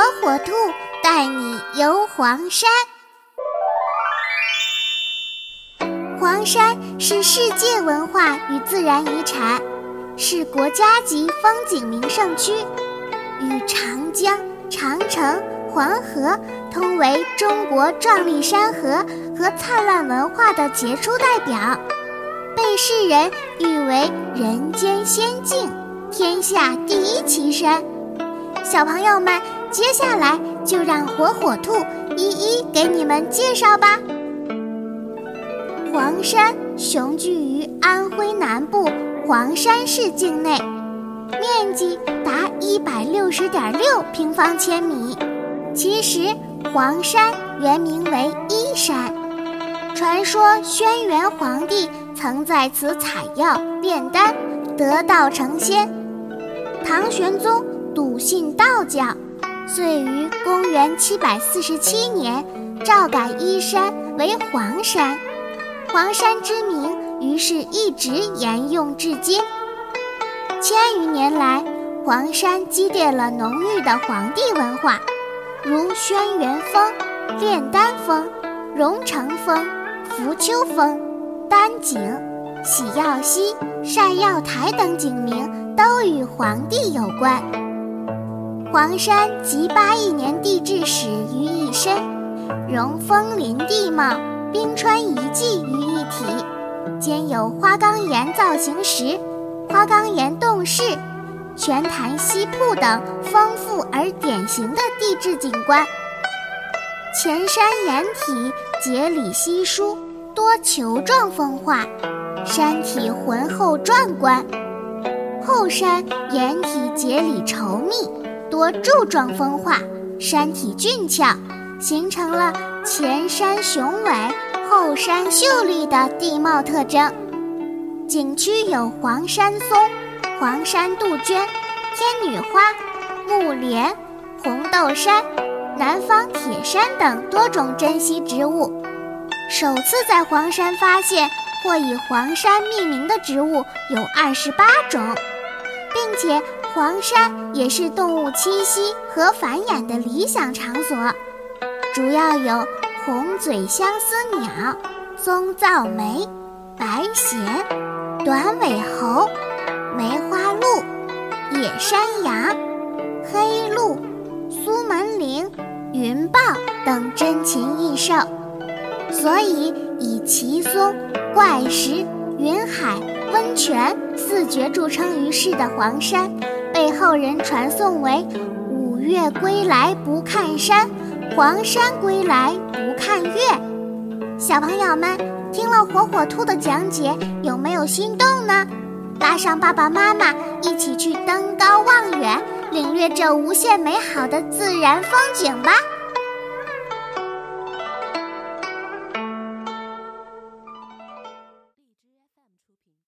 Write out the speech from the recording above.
火火兔带你游黄山。黄山是世界文化与自然遗产，是国家级风景名胜区，与长江、长城、黄河通为中国壮丽山河和灿烂文化的杰出代表，被世人誉为人间仙境、天下第一奇山。小朋友们，接下来就让火火兔一一给你们介绍吧。黄山雄踞于安徽南部黄山市境内，面积达一百六十点六平方千米。其实，黄山原名为依山，传说轩辕皇帝曾在此采药炼丹，得道成仙。唐玄宗。笃信道教，遂于公元七百四十七年诏改依山为黄山，黄山之名于是一直沿用至今。千余年来，黄山积淀了浓郁的黄帝文化，如轩辕峰、炼丹峰、荣成峰、浮丘峰、丹井、洗药溪、晒药台等景名都与黄帝有关。黄山集八亿年地质史于一身，融峰林地貌、冰川遗迹于一体，兼有花岗岩造型石、花岗岩洞室、泉潭溪瀑等丰富而典型的地质景观。前山岩体节理稀疏，多球状风化，山体浑厚壮观；后山岩体节理稠密。多柱状风化，山体俊俏，形成了前山雄伟、后山秀丽的地貌特征。景区有黄山松、黄山杜鹃、天女花、木莲、红豆杉、南方铁杉等多种珍稀植物。首次在黄山发现或以黄山命名的植物有二十八种，并且。黄山也是动物栖息和繁衍的理想场所，主要有红嘴相思鸟、棕噪梅、白藓、短尾猴、梅花鹿、野山羊、黑鹿、苏门羚、云豹等珍禽异兽，所以以奇松、怪石、云海、温泉四绝著称于世的黄山。被后人传颂为“五岳归来不看山，黄山归来不看岳”。小朋友们听了火火兔的讲解，有没有心动呢？拉上爸爸妈妈一起去登高望远，领略这无限美好的自然风景吧！